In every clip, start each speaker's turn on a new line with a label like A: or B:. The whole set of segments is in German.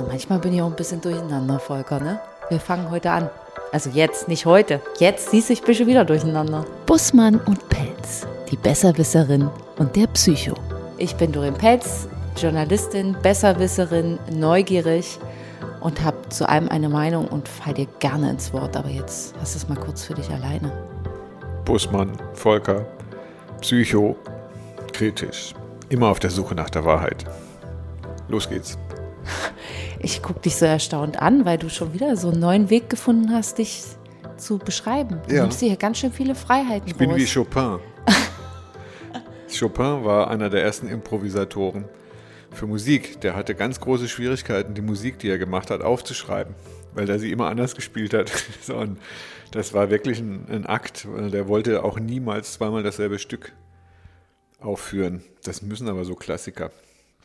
A: Also manchmal bin ich auch ein bisschen durcheinander, Volker, ne? Wir fangen heute an. Also jetzt, nicht heute. Jetzt siehst du, ich bin schon wieder durcheinander.
B: Bussmann und Pelz, die Besserwisserin und der Psycho.
A: Ich bin Dorin Pelz, Journalistin, Besserwisserin, neugierig und habe zu allem eine Meinung und fall dir gerne ins Wort. Aber jetzt hast du es mal kurz für dich alleine.
C: Bussmann, Volker, Psycho, kritisch. Immer auf der Suche nach der Wahrheit. Los geht's.
A: Ich gucke dich so erstaunt an, weil du schon wieder so einen neuen Weg gefunden hast, dich zu beschreiben. Du
C: Ja.
A: nimmst dir hier ganz schön viele Freiheiten
C: Ich bin
A: raus.
C: wie Chopin. Chopin war einer der ersten Improvisatoren für Musik. Der hatte ganz große Schwierigkeiten, die Musik, die er gemacht hat, aufzuschreiben, weil er sie immer anders gespielt hat. Und das war wirklich ein, ein Akt. Der wollte auch niemals zweimal dasselbe Stück aufführen. Das müssen aber so Klassiker.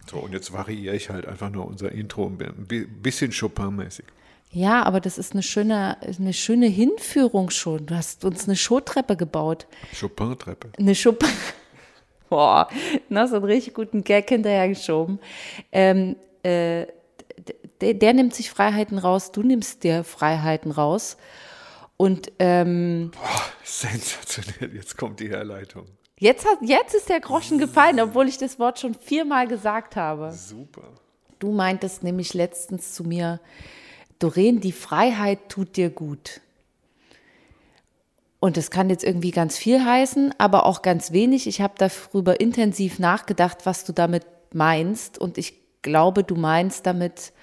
C: So, und jetzt variiere ich halt einfach nur unser Intro ein bi- bisschen Chopin-mäßig.
A: Ja, aber das ist eine schöne, eine schöne Hinführung schon. Du hast uns eine Showtreppe gebaut.
C: Chopin-Treppe.
A: Eine Schuppe. Boah, na, so einen richtig guten Gag hinterhergeschoben. Ähm, äh, der, der nimmt sich Freiheiten raus, du nimmst dir Freiheiten raus. Und ähm,
C: Sensationell, jetzt kommt die Herleitung.
A: Jetzt, hat, jetzt ist der Groschen gefallen, obwohl ich das Wort schon viermal gesagt habe.
C: Super.
A: Du meintest nämlich letztens zu mir, Doreen, die Freiheit tut dir gut. Und das kann jetzt irgendwie ganz viel heißen, aber auch ganz wenig. Ich habe darüber intensiv nachgedacht, was du damit meinst. Und ich glaube, du meinst damit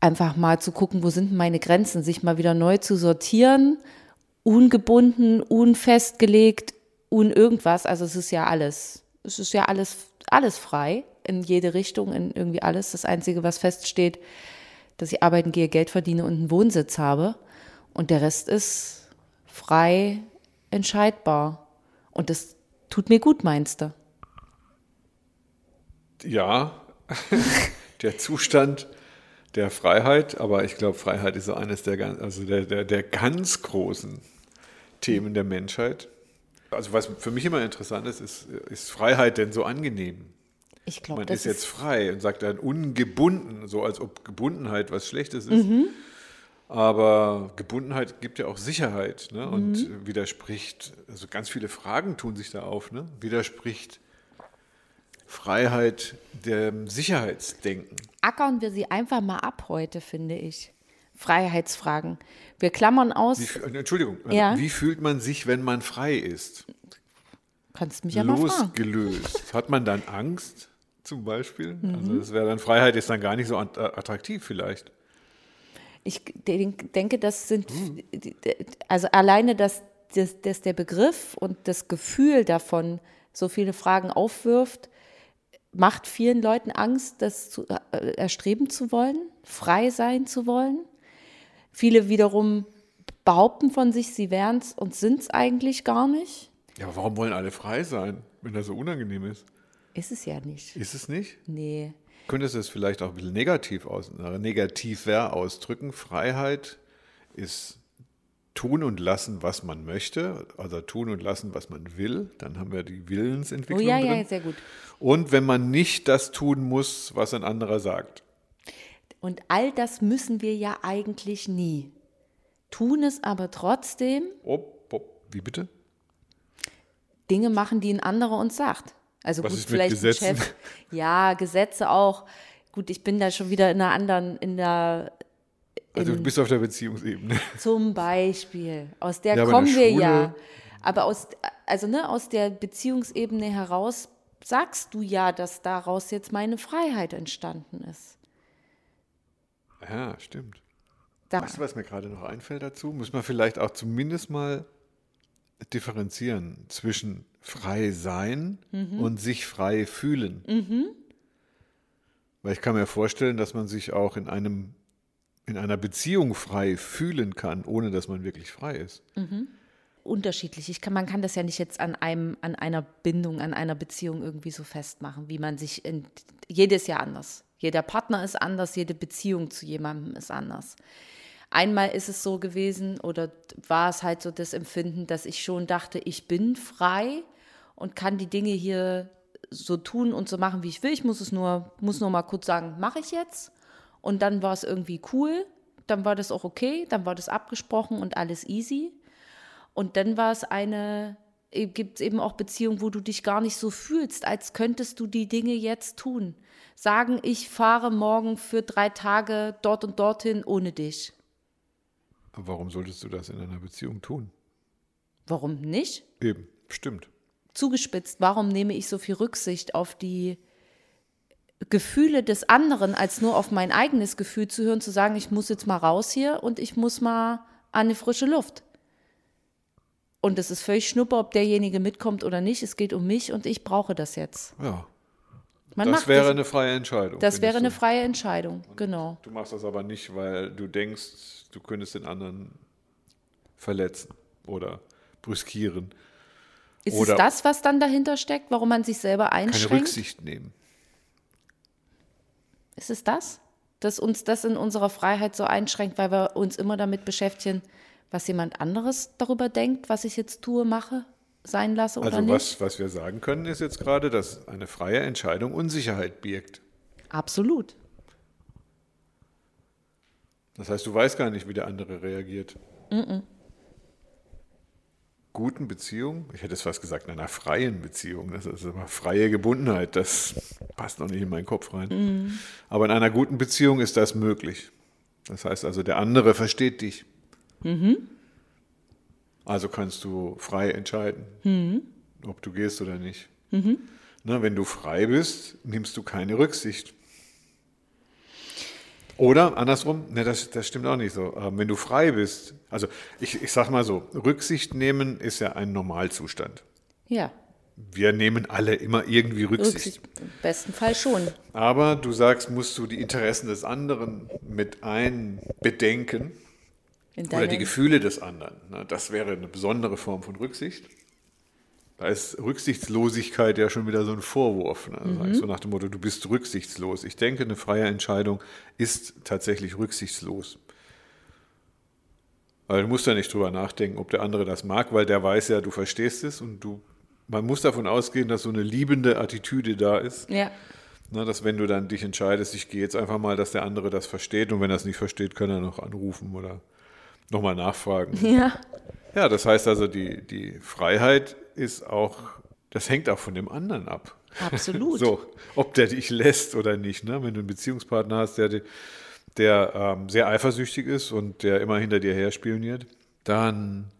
A: einfach mal zu gucken, wo sind meine Grenzen, sich mal wieder neu zu sortieren, ungebunden, unfestgelegt, un irgendwas. Also es ist ja alles, es ist ja alles, alles frei in jede Richtung, in irgendwie alles. Das Einzige, was feststeht, dass ich arbeiten gehe, Geld verdiene und einen Wohnsitz habe. Und der Rest ist frei entscheidbar. Und das tut mir gut, meinst du?
C: Ja, der Zustand der Freiheit, aber ich glaube, Freiheit ist so eines der, also der, der, der ganz großen Themen der Menschheit. Also was für mich immer interessant ist, ist, ist Freiheit denn so angenehm?
A: Ich glaube,
C: Man
A: das
C: ist jetzt frei und sagt dann ungebunden, so als ob Gebundenheit was Schlechtes ist.
A: Mhm.
C: Aber Gebundenheit gibt ja auch Sicherheit ne? und
A: Mhm.
C: widerspricht, also ganz viele Fragen tun sich da auf, ne? widerspricht Freiheit dem Sicherheitsdenken.
A: ackern wir sie einfach mal ab heute, finde ich. Freiheitsfragen. Wir klammern aus,
C: Wie, Entschuldigung,
A: Ja.
C: wie fühlt man sich, wenn man frei ist?
A: kannst mich ja mal fragen.
C: Losgelöst. Hat man dann Angst zum Beispiel?
A: Mhm.
C: Also das wäre dann Freiheit ist dann gar nicht so at- attraktiv vielleicht.
A: Ich denk- denke, das sind, also alleine, dass, dass, dass der Begriff und das Gefühl davon so viele Fragen aufwirft, macht vielen Leuten Angst, das zu, äh, erstreben zu wollen, frei sein zu wollen. Viele wiederum behaupten von sich, sie wären es und sind es eigentlich gar nicht.
C: Ja, aber warum wollen alle frei sein, wenn das so unangenehm ist?
A: Ist es ja nicht.
C: Ist es nicht?
A: Nee.
C: Könntest du es vielleicht auch ein bisschen negativ aus, äh, negativer ausdrücken? Freiheit ist tun und lassen, was man möchte, also tun und lassen, was man will. Dann haben wir die
A: Oh
C: Willensentwicklung
A: ja,
C: drin.
A: ja, sehr gut.
C: Und wenn man nicht das tun muss, was ein anderer sagt.
A: Und all das müssen wir ja eigentlich nie. Tun es aber trotzdem,
C: Op, op, wie bitte?
A: Dinge machen, die ein anderer uns sagt. Also
C: Was
A: gut, vielleicht ein? Chef. Ja, Gesetze auch. Gut, ich bin da schon wieder in einer anderen, in der,
C: Also du bist auf der Beziehungsebene.
A: zum Beispiel. Aus der
C: Ja,
A: kommen
C: der
A: wir ja. Aber aus, also ne, aus der Beziehungsebene heraus sagst du ja, dass daraus jetzt meine Freiheit entstanden ist.
C: Ja, stimmt.
A: Da,
C: Weißt du, was mir gerade noch einfällt dazu? Muss man vielleicht auch zumindest mal differenzieren zwischen frei sein
A: Mhm.
C: und sich frei fühlen. Weil ich kann mir vorstellen, dass man sich auch in einem in einer Beziehung frei fühlen kann, ohne dass man wirklich frei ist.
A: unterschiedlich. Ich kann, man kann das ja nicht jetzt an einem, an einer Bindung, an einer Beziehung irgendwie so festmachen, wie man sich in, jedes Jahr anders. Jeder Partner ist anders, jede Beziehung zu jemandem ist anders. Einmal ist es so gewesen oder war es halt so das Empfinden, dass ich schon dachte, ich bin frei und kann die Dinge hier so tun und so machen, wie ich will. Ich muss es nur, muss nur mal kurz sagen, mache ich jetzt. Und dann war es irgendwie cool. Dann war das auch okay. Dann war das abgesprochen und alles easy. Und dann war es eine, gibt es eben auch Beziehungen, wo du dich gar nicht so fühlst, als könntest du die Dinge jetzt tun. Sagen, ich fahre morgen für drei Tage dort und dorthin ohne dich.
C: Warum solltest du das in einer Beziehung tun?
A: Warum nicht?
C: Eben, stimmt.
A: Zugespitzt, warum nehme ich so viel Rücksicht auf die Gefühle des anderen, als nur auf mein eigenes Gefühl zu hören, zu sagen, ich muss jetzt mal raus hier und ich muss mal an eine frische Luft. Und es ist völlig schnuppe, ob derjenige mitkommt oder nicht. Es geht um mich und ich brauche das jetzt.
C: Ja.
A: Man
C: das wäre
A: das,
C: eine freie Entscheidung.
A: das wäre
C: findest
A: eine freie Entscheidung, genau.
C: Du machst das aber nicht, weil du denkst, du könntest den anderen verletzen oder brüskieren.
A: Ist
C: Oder-
A: es das, was dann dahinter steckt, warum man sich selber
C: Keine
A: einschränkt?
C: Rücksicht nehmen.
A: Ist es das? Dass uns das in unserer Freiheit so einschränkt, weil wir uns immer damit beschäftigen, was jemand anderes darüber denkt, was ich jetzt tue, mache, sein lasse oder
C: Also
A: nicht?
C: was, was wir sagen können, ist jetzt gerade, dass eine freie Entscheidung Unsicherheit birgt.
A: Absolut.
C: Das heißt, du weißt gar nicht, wie der andere reagiert. Guten Beziehung, ich hätte es fast gesagt, in einer freien Beziehung, das ist aber freie Gebundenheit, das passt noch nicht in meinen Kopf rein. Aber in einer guten Beziehung ist das möglich. Das heißt also, der andere versteht dich. Also kannst du frei entscheiden, ob du gehst oder nicht. Na, wenn du frei bist, nimmst du keine Rücksicht. Oder andersrum, ne, das, das stimmt auch nicht so. Ähm, wenn du frei bist, also ich, ich sag mal so, Rücksicht nehmen ist ja ein Normalzustand.
A: Ja,
C: Wir nehmen alle immer irgendwie Rücksicht.
A: Rücksicht, im besten Fall schon.
C: Aber du sagst, musst du die Interessen des anderen mit einbedenken
A: In
C: oder die Gefühle des anderen. Ne? Das wäre eine besondere Form von Rücksicht. Da ist Rücksichtslosigkeit ja schon wieder so ein Vorwurf. Ne?
A: Mhm.
C: Sag ich So nach dem Motto, du bist rücksichtslos. Ich denke, eine freie Entscheidung ist tatsächlich rücksichtslos. Weil du musst ja nicht drüber nachdenken, ob der andere das mag, weil der weiß ja, du verstehst es und du, man muss davon ausgehen, dass so eine liebende Attitüde da ist.
A: Ja,
C: Na, dass wenn du dann dich entscheidest, ich gehe jetzt einfach mal, dass der andere das versteht und wenn er es nicht versteht, kann er noch anrufen oder nochmal nachfragen.
A: ja,
C: Ja, das heißt also, die, die Freiheit ist auch, das hängt auch von dem anderen ab.
A: absolut.
C: So, ob der dich lässt oder nicht. Ne? Wenn du einen Beziehungspartner hast, der, der ähm, sehr eifersüchtig ist und der immer hinter dir her spioniert, dann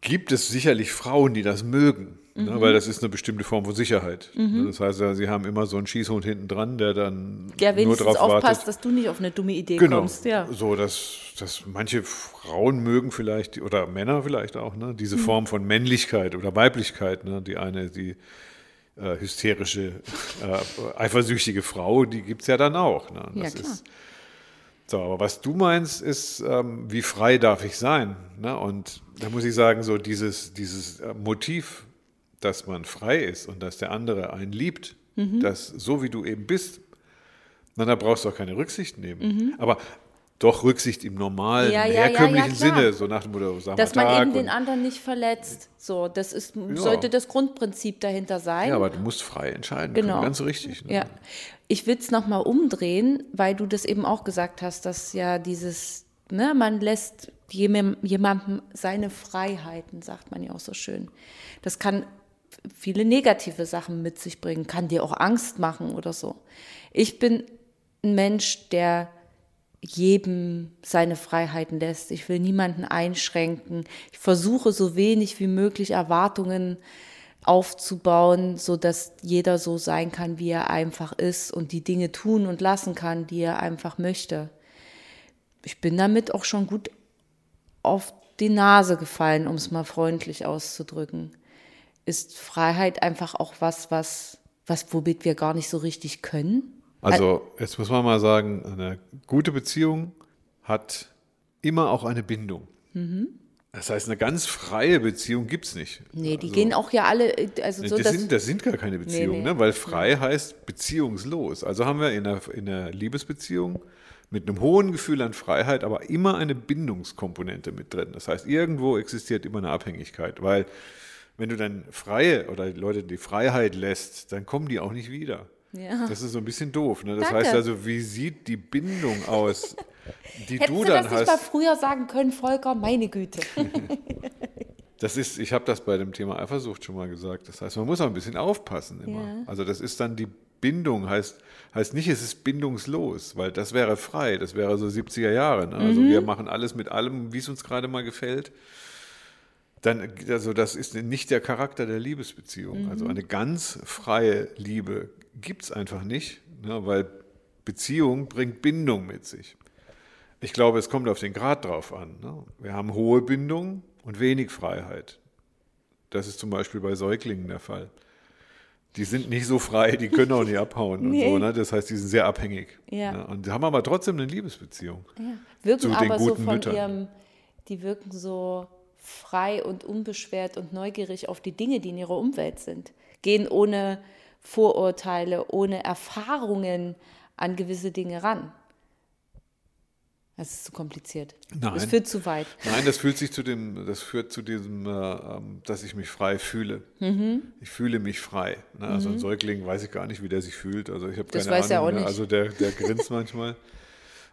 C: gibt es sicherlich Frauen, die das mögen. Ne?
A: Mhm.
C: Weil das ist eine bestimmte Form von Sicherheit. Ne? Das heißt, ja, sie haben immer so einen Schießhund hinten dran, der dann
A: Der
C: nur drauf
A: aufpasst,
C: wartet.
A: dass du nicht auf eine dumme Idee
C: Genau.
A: kommst. Ja.
C: So, dass, dass manche Frauen mögen vielleicht, oder Männer vielleicht auch, ne, diese Form von Männlichkeit oder Weiblichkeit. Ne, die eine, die äh, hysterische, äh, eifersüchtige Frau, die gibt es ja dann auch. Ne?
A: Ja,
C: Das
A: klar.
C: ist, so, aber was du meinst, ist, ähm, wie frei darf ich sein? Ne? Und da muss ich sagen, so dieses, dieses äh, Motiv, dass man frei ist und dass der andere einen liebt,
A: Mhm.
C: dass so wie du eben bist, na, da brauchst du auch keine Rücksicht nehmen.
A: Mhm.
C: Aber doch Rücksicht im normalen,
A: Ja, ja,
C: herkömmlichen
A: ja.
C: Sinne, so nach dem Motto, sag
A: Dass
C: mal
A: man
C: Tag
A: eben den anderen nicht verletzt. So, das ist, sollte das Grundprinzip dahinter sein.
C: Ja, aber du musst frei entscheiden.
A: Genau.
C: können, Ganz richtig. Ne?
A: Ja, ich will es nochmal umdrehen, weil du das eben auch gesagt hast, dass ja dieses, ne, man lässt jem- jemandem seine Freiheiten, sagt man ja auch so schön. Das kann viele negative Sachen mit sich bringen, kann dir auch Angst machen oder so. Ich bin ein Mensch, der jedem seine Freiheiten lässt. Ich will niemanden einschränken. Ich versuche so wenig wie möglich Erwartungen aufzubauen, so dass jeder so sein kann, wie er einfach ist und die Dinge tun und lassen kann, die er einfach möchte. Ich bin damit auch schon gut auf die Nase gefallen, um es mal freundlich auszudrücken. Ist Freiheit einfach auch was, was, was womit wir gar nicht so richtig können?
C: Also, jetzt muss man mal sagen, eine gute Beziehung hat immer auch eine Bindung.
A: Mhm.
C: Das heißt, eine ganz freie Beziehung gibt es nicht.
A: Nee, die gehen auch ja alle, also so,
C: das, sind, das sind gar keine Beziehungen,
A: nee.
C: ne? weil frei heißt beziehungslos. Also haben wir in einer, in einer Liebesbeziehung mit einem hohen Gefühl an Freiheit, aber immer eine Bindungskomponente mit drin. Das heißt, irgendwo existiert immer eine Abhängigkeit, weil wenn du dann Freie oder Leute die Freiheit lässt, dann kommen die auch nicht wieder.
A: Ja.
C: Das ist so ein bisschen doof. Ne? Das
A: Danke.
C: heißt also, wie sieht die Bindung aus, die
A: Hättest
C: du dann
A: das nicht mal
C: hast?
A: früher sagen können, Volker, meine Güte.
C: Das ist, ich habe das bei dem Thema Eifersucht schon mal gesagt. Das heißt, man muss auch ein bisschen aufpassen immer.
A: Ja.
C: Also das ist dann die Bindung, heißt, heißt nicht, es ist bindungslos, weil das wäre frei, das wäre so 70er Jahre. Ne? Also
A: Mhm.
C: wir machen alles mit allem, wie es uns gerade mal gefällt. Dann, also das ist nicht der Charakter der Liebesbeziehung. Also
A: Mhm.
C: eine ganz freie Liebe gibt es einfach nicht, ne? weil Beziehung bringt Bindung mit sich. Ich glaube, es kommt auf den Grad drauf an. Ne? Wir haben hohe Bindung und wenig Freiheit. Das ist zum Beispiel bei Säuglingen der Fall. Die sind nicht so frei, die können auch nicht abhauen und
A: Nee.
C: so. Ne? Das heißt, die sind sehr abhängig.
A: Ja.
C: Ne? Und haben aber trotzdem eine Liebesbeziehung.
A: Wirken
C: Zu den
A: aber so
C: guten
A: von
C: Müttern.
A: ihrem, die wirken so frei und unbeschwert und neugierig auf die Dinge, die in ihrer Umwelt sind. Gehen ohne Vorurteile, ohne Erfahrungen an gewisse Dinge ran. Das ist zu kompliziert.
C: Nein.
A: Das führt zu weit.
C: Nein, das fühlt sich zu dem, das führt zu diesem, äh, ähm, dass ich mich frei fühle.
A: Mhm.
C: Ich fühle mich frei. Ne? Also ein Säugling weiß ich gar nicht, wie der sich fühlt. Also ich habe
A: Das
C: keine
A: weiß er
C: Ahnung.
A: auch
C: ne?
A: nicht.
C: Also der, der grinst manchmal.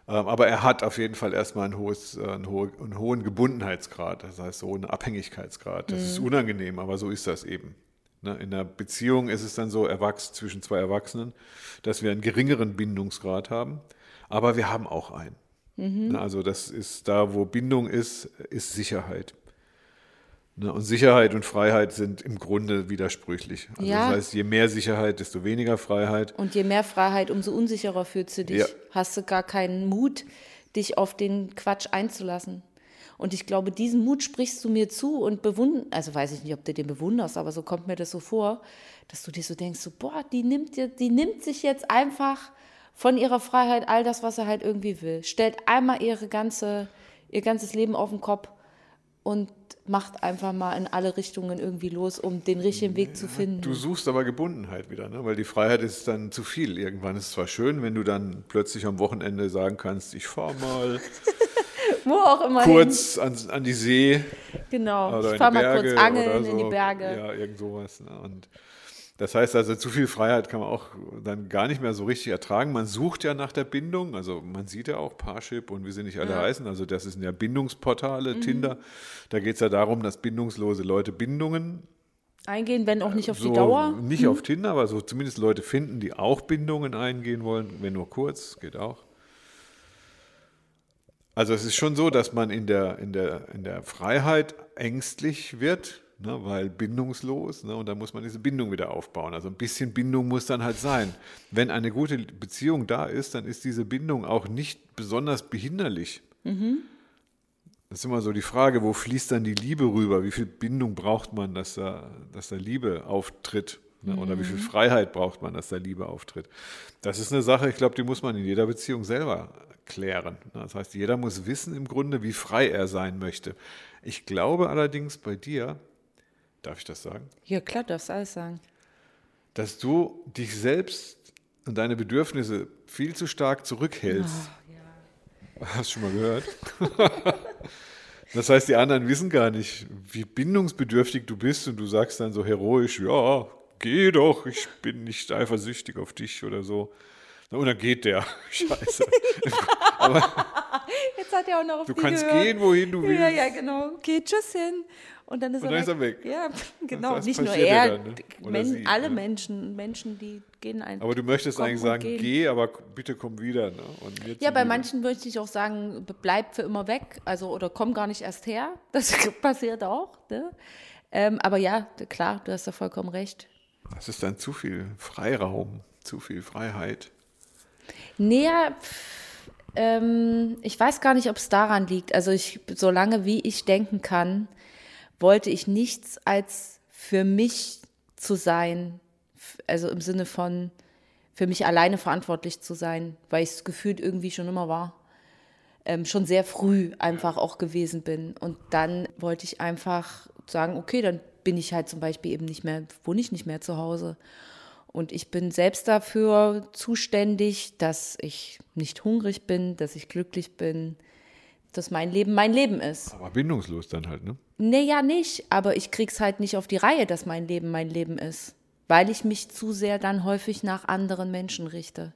C: Ähm, aber er hat auf jeden Fall erstmal ein hohes, äh, einen, hohe, einen hohen Gebundenheitsgrad, das heißt so einen Abhängigkeitsgrad. Das
A: Mhm.
C: ist unangenehm, aber so ist das eben. Ne? In einer Beziehung ist es dann so erwachsen zwischen zwei Erwachsenen, dass wir einen geringeren Bindungsgrad haben, aber wir haben auch einen.
A: Mhm.
C: Ne? Also das ist da, wo Bindung ist, ist Sicherheit. Ne? Und Sicherheit und Freiheit sind im Grunde widersprüchlich. Also
A: Ja.
C: Das heißt, je mehr Sicherheit, desto weniger Freiheit.
A: Und je mehr Freiheit, umso unsicherer fühlst du dich.
C: Ja.
A: Hast du gar keinen Mut, dich auf den Quatsch einzulassen. Und ich glaube, diesen Mut sprichst du mir zu und bewunderst, also weiß ich nicht, ob du den bewunderst, aber so kommt mir das so vor, dass du dir so denkst, so, boah, die nimmt, dir, die nimmt sich jetzt einfach von ihrer Freiheit all das, was er halt irgendwie will. Stellt einmal ihre ganze, ihr ganzes Leben auf den Kopf und macht einfach mal in alle Richtungen irgendwie los, um den richtigen Weg zu finden.
C: Du suchst aber Gebundenheit wieder, ne? weil die Freiheit ist dann zu viel. Irgendwann ist es zwar schön, wenn du dann plötzlich am Wochenende sagen kannst, ich fahre mal
A: Wo auch immer.
C: kurz an, an die See
A: Genau,
C: oder
A: ich fahre mal
C: Berge
A: kurz angeln
C: so.
A: in die Berge.
C: Ja, irgend sowas. Ne? Und das heißt also, zu viel Freiheit kann man auch dann gar nicht mehr so richtig ertragen. Man sucht ja nach der Bindung, also man sieht ja auch Parship und wie sie nicht alle heißen. Also das sind ja Bindungsportale,
A: Mhm.
C: Tinder. Da geht es ja darum, dass bindungslose Leute Bindungen
A: Eingehen, wenn auch nicht auf
C: so
A: die Dauer.
C: nicht auf Tinder, aber so zumindest Leute finden, die auch Bindungen eingehen wollen, wenn nur kurz, geht auch. Also es ist schon so, dass man in der, in der, in der Freiheit ängstlich wird, ne, weil bindungslos, ne, und dann muss man diese Bindung wieder aufbauen. Also ein bisschen Bindung muss dann halt sein. Wenn eine gute Beziehung da ist, dann ist diese Bindung auch nicht besonders behinderlich. Das ist immer so die Frage, wo fließt dann die Liebe rüber? Wie viel Bindung braucht man, dass da, dass da Liebe auftritt? Ne? Oder wie viel Freiheit braucht man, dass da Liebe auftritt? Das ist eine Sache, ich glaube, die muss man in jeder Beziehung selber klären. Ne? Das heißt, jeder muss wissen im Grunde, wie frei er sein möchte. Ich glaube allerdings bei dir, darf ich das sagen,
A: Ja, klar, darfst alles sagen.
C: dass du dich selbst und deine Bedürfnisse viel zu stark zurückhältst. Hast du schon mal gehört? das heißt, die anderen wissen gar nicht, wie bindungsbedürftig du bist und du sagst dann so heroisch, ja, geh doch, ich bin nicht eifersüchtig auf dich oder so. Und dann geht der. Scheiße.
A: Jetzt hat er auch noch auf
C: Du kannst
A: gehört.
C: gehen, wohin du willst.
A: Ja, ja, genau. Okay, tschüss hin. Und dann ist,
C: Und
A: er,
C: dann ist er weg.
A: Ja, genau.
C: Das
A: Nicht nur er,
C: dann, ne?
A: Men
C: sie,
A: alle
C: ne?
A: Menschen, Menschen, die gehen einfach.
C: Aber du möchtest eigentlich sagen,
A: gehen.
C: geh, aber bitte komm wieder. Ne?
A: Ja, bei
C: zuliebe.
A: manchen möchte ich auch sagen, bleib für immer weg, also oder komm gar nicht erst her. Das passiert auch. Ne? Ähm, aber ja, klar, du hast da vollkommen recht.
C: Das ist dann zu viel Freiraum, zu viel Freiheit.
A: Pf, ähm, ich weiß gar nicht, ob es daran liegt. Also ich, solange wie ich denken kann, wollte ich nichts als für mich zu sein. Also im Sinne von für mich alleine verantwortlich zu sein, weil ich es gefühlt irgendwie schon immer war. Ähm, schon sehr früh einfach auch gewesen bin. Und dann wollte ich einfach sagen, okay, dann bin ich halt zum Beispiel eben nicht mehr, wohne ich nicht mehr zu Hause. Und ich bin selbst dafür zuständig, dass ich nicht hungrig bin, dass ich glücklich bin, dass mein Leben mein Leben ist.
C: Aber bindungslos dann halt, ne?
A: Nee, ja nicht, aber ich krieg's halt nicht auf die Reihe, dass mein Leben mein Leben ist, weil ich mich zu sehr dann häufig nach anderen Menschen richte.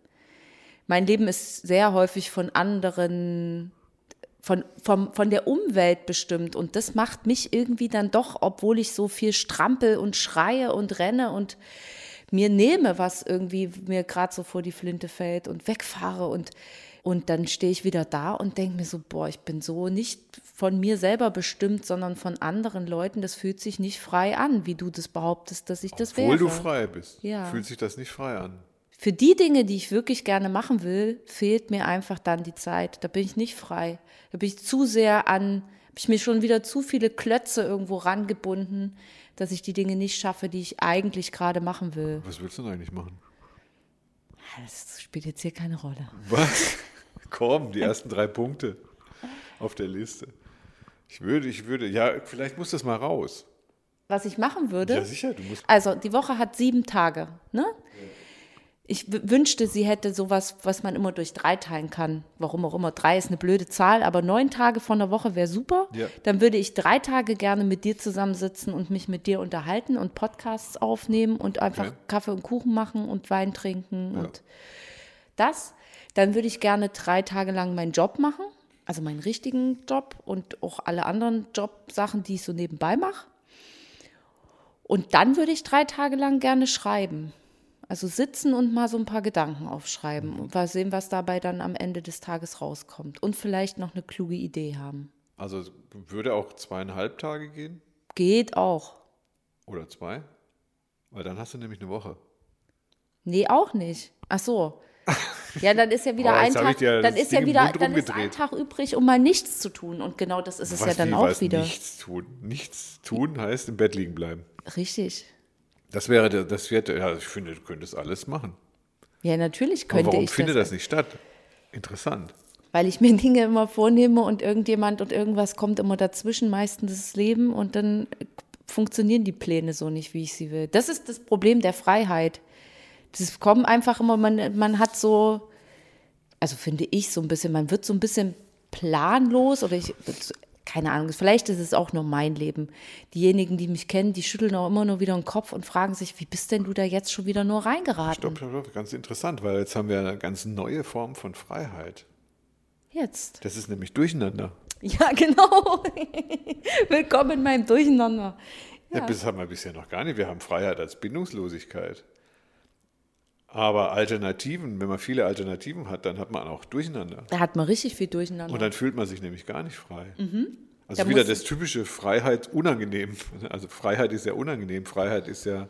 A: Mein Leben ist sehr häufig von anderen, von, vom, von der Umwelt bestimmt und das macht mich irgendwie dann doch, obwohl ich so viel strampel und schreie und renne und mir nehme, was irgendwie mir gerade so vor die Flinte fällt und wegfahre und und dann stehe ich wieder da und denke mir so, boah, ich bin so nicht von mir selber bestimmt, sondern von anderen Leuten. Das fühlt sich nicht frei an, wie du das behauptest, dass ich das wäre.
C: Obwohl du frei bist,
A: Ja.
C: fühlt sich das nicht frei an.
A: Für die Dinge, die ich wirklich gerne machen will, fehlt mir einfach dann die Zeit. Da bin ich nicht frei. Da bin ich zu sehr an, habe ich mir schon wieder zu viele Klötze irgendwo rangebunden, dass ich die Dinge nicht schaffe, die ich eigentlich gerade machen will.
C: Was willst du denn eigentlich machen?
A: Das spielt jetzt hier keine Rolle.
C: Was? Komm, die ersten drei Punkte auf der Liste. Ich würde, ich würde, ja, vielleicht muss das mal raus.
A: Was ich machen würde?
C: Ja, sicher, du musst.
A: Also die Woche hat sieben Tage. Ne? Ich wünschte, sie hätte sowas, was man immer durch drei teilen kann. Warum auch immer. Drei ist eine blöde Zahl, aber neun Tage von der Woche wäre super.
C: Ja.
A: Dann würde ich drei Tage gerne mit dir zusammensitzen und mich mit dir unterhalten und Podcasts aufnehmen und einfach
C: Okay.
A: Kaffee und Kuchen machen und Wein trinken und das. Dann würde ich gerne drei Tage lang meinen Job machen, also meinen richtigen Job und auch alle anderen Jobsachen, die ich so nebenbei mache. Und dann würde ich drei Tage lang gerne schreiben. Also sitzen und mal so ein paar Gedanken aufschreiben und mal sehen, was dabei dann am Ende des Tages rauskommt. Und vielleicht noch eine kluge Idee haben.
C: Also würde auch zweieinhalb Tage gehen
A: Geht auch.
C: oder zwei? Weil dann hast du nämlich eine Woche.
A: Nee, auch nicht. Ach so. Ja, dann ist ja wieder
C: Oh,
A: ein Tag, dann ist ja wieder, dann ist ein. Tag übrig, um mal nichts zu tun. Und genau das ist es ja
C: Was,
A: dann
C: wie,
A: auch wieder.
C: Nichts tun. Nichts tun heißt im Bett liegen bleiben.
A: Richtig.
C: Das wäre, das wäre, ja, ich finde, du könntest alles machen.
A: Ja, natürlich
C: Aber
A: könnte
C: warum
A: ich
C: findet
A: das.
C: das nicht statt? Interessant.
A: Weil ich mir Dinge immer vornehme und irgendjemand und irgendwas kommt immer dazwischen, meistens das Leben und dann funktionieren die Pläne so nicht, wie ich sie will. Das ist das Problem der Freiheit. Das kommt einfach immer, man, man hat so, also finde ich so ein bisschen, man wird so ein bisschen planlos oder ich, keine Ahnung, vielleicht ist es auch nur mein Leben. Diejenigen, die mich kennen, die schütteln auch immer nur wieder den Kopf und fragen sich, wie bist denn du da jetzt schon wieder nur reingeraten?
C: Stopp, stopp, stopp. Ganz interessant, weil jetzt haben wir eine ganz neue Form von Freiheit.
A: Jetzt.
C: Das ist nämlich Durcheinander.
A: Ja, genau. Willkommen in meinem Durcheinander.
C: Ja. das haben wir bisher noch gar nicht. Wir haben Freiheit als Bindungslosigkeit. Aber Alternativen, wenn man viele Alternativen hat, dann hat man auch Durcheinander.
A: Da hat man richtig viel Durcheinander.
C: Und dann fühlt man sich nämlich gar nicht frei. Also
A: Mhm. Da
C: wieder das typische Freiheit unangenehm. Also Freiheit ist ja unangenehm. Freiheit ist ja,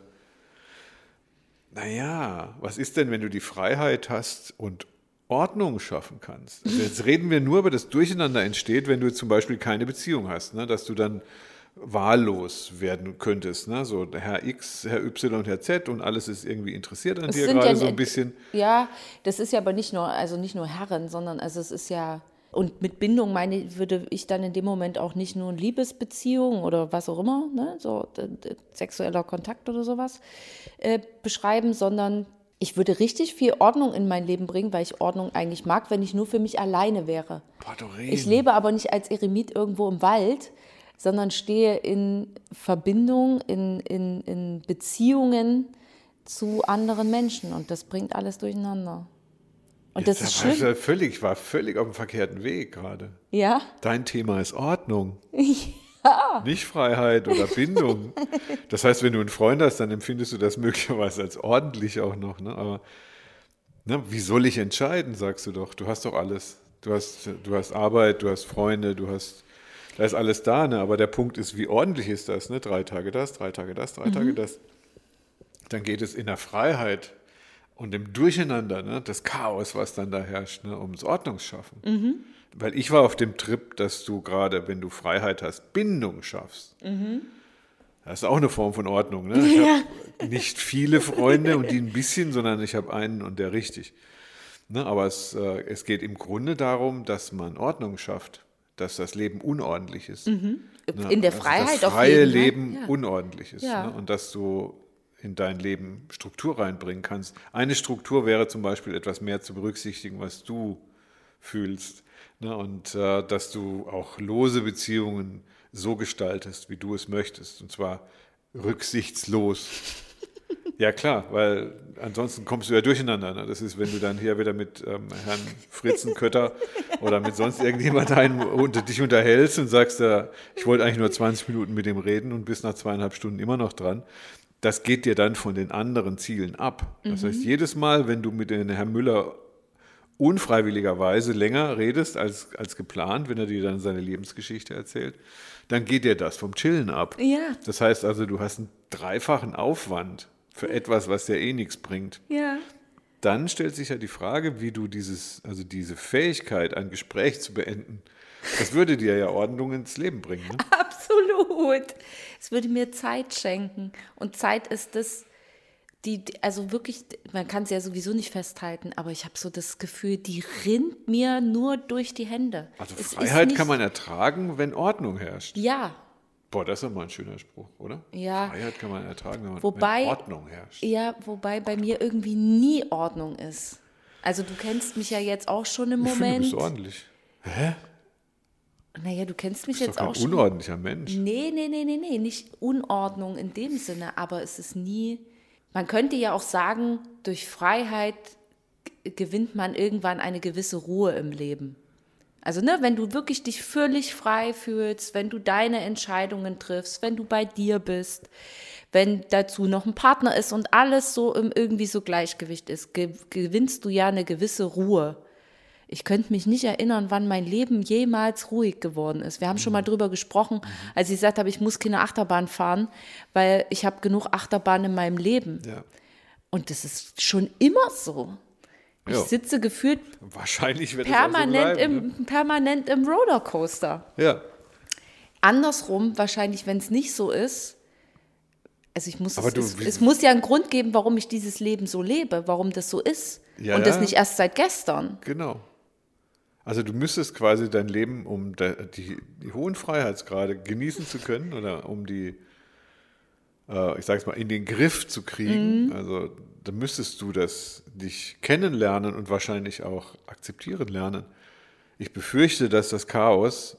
C: naja, was ist denn, wenn du die Freiheit hast und Ordnung schaffen kannst? Also jetzt reden wir nur über das Durcheinander entsteht, wenn du zum Beispiel keine Beziehung hast, ne? dass du dann wahllos werden könntest. Ne? So Herr X, Herr Y und Herr Z und alles ist irgendwie interessiert an
A: Es
C: dir gerade
A: ja
C: so ein bisschen.
A: Ja, das ist ja aber nicht nur, also nicht nur Herren, sondern also es ist ja, und mit Bindung meine, würde ich dann in dem Moment auch nicht nur eine Liebesbeziehung oder was auch immer, ne, so sexueller Kontakt oder sowas äh, beschreiben, sondern ich würde richtig viel Ordnung in mein Leben bringen, weil ich Ordnung eigentlich mag, wenn ich nur für mich alleine wäre.
C: Boah.
A: Ich lebe aber nicht als Eremit irgendwo im Wald, sondern stehe in Verbindung, in, in, in Beziehungen zu anderen Menschen. Und das bringt alles durcheinander. Und das
C: Jetzt
A: ist
C: war ich
A: schlimm.
C: ja völlig, ich war völlig auf dem verkehrten Weg gerade.
A: Ja?
C: Dein Thema ist Ordnung. Nicht Freiheit oder Bindung. Das heißt, wenn du einen Freund hast, dann empfindest du das möglicherweise als ordentlich auch noch. Ne? Aber ne, wie soll ich entscheiden, sagst du doch. Du hast doch alles. Du hast, du hast Arbeit, du hast Freunde, du hast, da ist alles da. Ne? Aber der Punkt ist, wie ordentlich ist das? Ne? Drei Tage das, drei Tage das, drei Tage das. Dann geht es in der Freiheit und im Durcheinander, ne? das Chaos, was dann da herrscht, ne? ums Ordnungsschaffen. Weil ich war auf dem Trip, dass du gerade, wenn du Freiheit hast, Bindung schaffst. Das ist auch eine Form von Ordnung. Ne? Ich habe nicht viele Freunde und die ein bisschen, sondern ich habe einen und der richtig. Ne? Aber es, äh, es geht im Grunde darum, dass man Ordnung schafft, dass das Leben unordentlich ist. Ne?
A: In der
C: Also
A: Freiheit
C: das freie
A: jeden Fall.
C: Leben
A: Ja.
C: unordentlich ist.
A: Ja.
C: Ne? Und dass du in dein Leben Struktur reinbringen kannst. Eine Struktur wäre zum Beispiel etwas mehr zu berücksichtigen, was du fühlst. Ne? Und äh, dass du auch lose Beziehungen so gestaltest, wie du es möchtest. Und zwar rücksichtslos. Ja, klar, weil ansonsten kommst du ja durcheinander. Ne? Das ist, wenn du dann hier wieder mit ähm, Herrn Fritzenkötter oder mit sonst irgendjemand ein, unter dich unterhältst und sagst, äh, ich wollte eigentlich nur 20 Minuten mit dem reden und bist nach zweieinhalb Stunden immer noch dran. Das geht dir dann von den anderen Zielen ab. Das mhm. heißt, jedes Mal, wenn du mit dem Herrn Müller unfreiwilligerweise länger redest als, als geplant, wenn er dir dann seine Lebensgeschichte erzählt, dann geht dir das vom Chillen ab.
A: Ja.
C: Das heißt also, du hast einen dreifachen Aufwand für etwas, was dir eh nichts bringt.
A: Ja.
C: Dann stellt sich ja die Frage, wie du dieses, also diese Fähigkeit, ein Gespräch zu beenden, das würde dir ja Ordnung ins Leben bringen. Ne?
A: Absolut. Es würde mir Zeit schenken. Und Zeit ist das, die, also wirklich, man kann es ja sowieso nicht festhalten, aber ich habe so das Gefühl, die rinnt mir nur durch die Hände.
C: Also Freiheit kann man ertragen, wenn Ordnung herrscht.
A: Ja,
C: Boah, das ist mal ein schöner Spruch, oder?
A: Ja.
C: Freiheit kann man ertragen, wenn, man,
A: wobei,
C: Ordnung herrscht.
A: Ja, wobei bei mir irgendwie nie Ordnung ist. Also du kennst mich ja jetzt auch schon im Moment. Ich
C: finde, du bist ordentlich. Hä?
A: Naja, du kennst mich
C: du
A: jetzt
C: doch
A: auch schon.
C: unordentlicher Mensch.
A: Nee, nee, nee, nee, nee, nicht Unordnung in dem Sinne, aber es ist nie. Man könnte ja auch sagen, durch Freiheit gewinnt man irgendwann eine gewisse Ruhe im Leben. Also, ne, wenn du wirklich dich völlig frei fühlst, wenn du deine Entscheidungen triffst, wenn du bei dir bist, wenn dazu noch ein Partner ist und alles so im irgendwie so Gleichgewicht ist, gewinnst du ja eine gewisse Ruhe. Ich könnte mich nicht erinnern, wann mein Leben jemals ruhig geworden ist. Wir haben schon mal mhm. drüber gesprochen, als ich gesagt habe, ich muss keine Achterbahn fahren, weil ich habe genug Achterbahn in meinem Leben.
C: Ja.
A: Und das ist schon immer so. Ich jo. sitze gefühlt
C: Wahrscheinlich wird
A: permanent,
C: so bleiben,
A: im, ne? permanent im Rollercoaster.
C: Ja.
A: Andersrum, wahrscheinlich, wenn es nicht so ist, also ich muss, es,
C: du,
A: es, es, muss ja einen Grund geben, warum ich dieses Leben so lebe, warum das so ist.
C: Ja,
A: und das nicht erst seit gestern.
C: Genau. Also du müsstest quasi dein Leben, um die, die hohen Freiheitsgrade genießen zu können oder um die, äh, ich sag's mal, in den Griff zu kriegen, mhm. also dann müsstest du das dich kennenlernen und wahrscheinlich auch akzeptieren lernen. Ich befürchte, dass das Chaos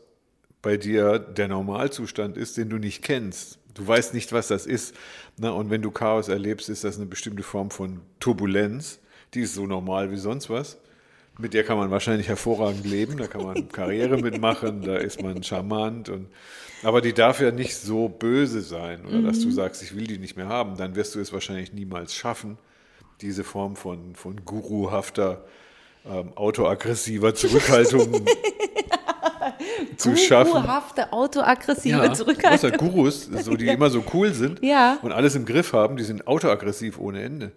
C: bei dir der Normalzustand ist, den du nicht kennst. Du weißt nicht, was das ist. Na, und wenn du Chaos erlebst, ist das eine bestimmte Form von Turbulenz. Die ist so normal wie sonst was. Mit der kann man wahrscheinlich hervorragend leben, da kann man Karriere mitmachen, da ist man charmant. Und, aber die darf ja nicht so böse sein oder mhm. dass du mhm. sagst, ich will die nicht mehr haben. Dann wirst du es wahrscheinlich niemals schaffen diese Form von, von guruhafter, ähm, autoaggressiver Zurückhaltung zu schaffen.
A: Guruhafte, autoaggressive
C: ja,
A: Zurückhaltung.
C: Ja, Gurus, so, die immer so cool sind
A: ja.
C: und alles im Griff haben, die sind autoaggressiv ohne Ende,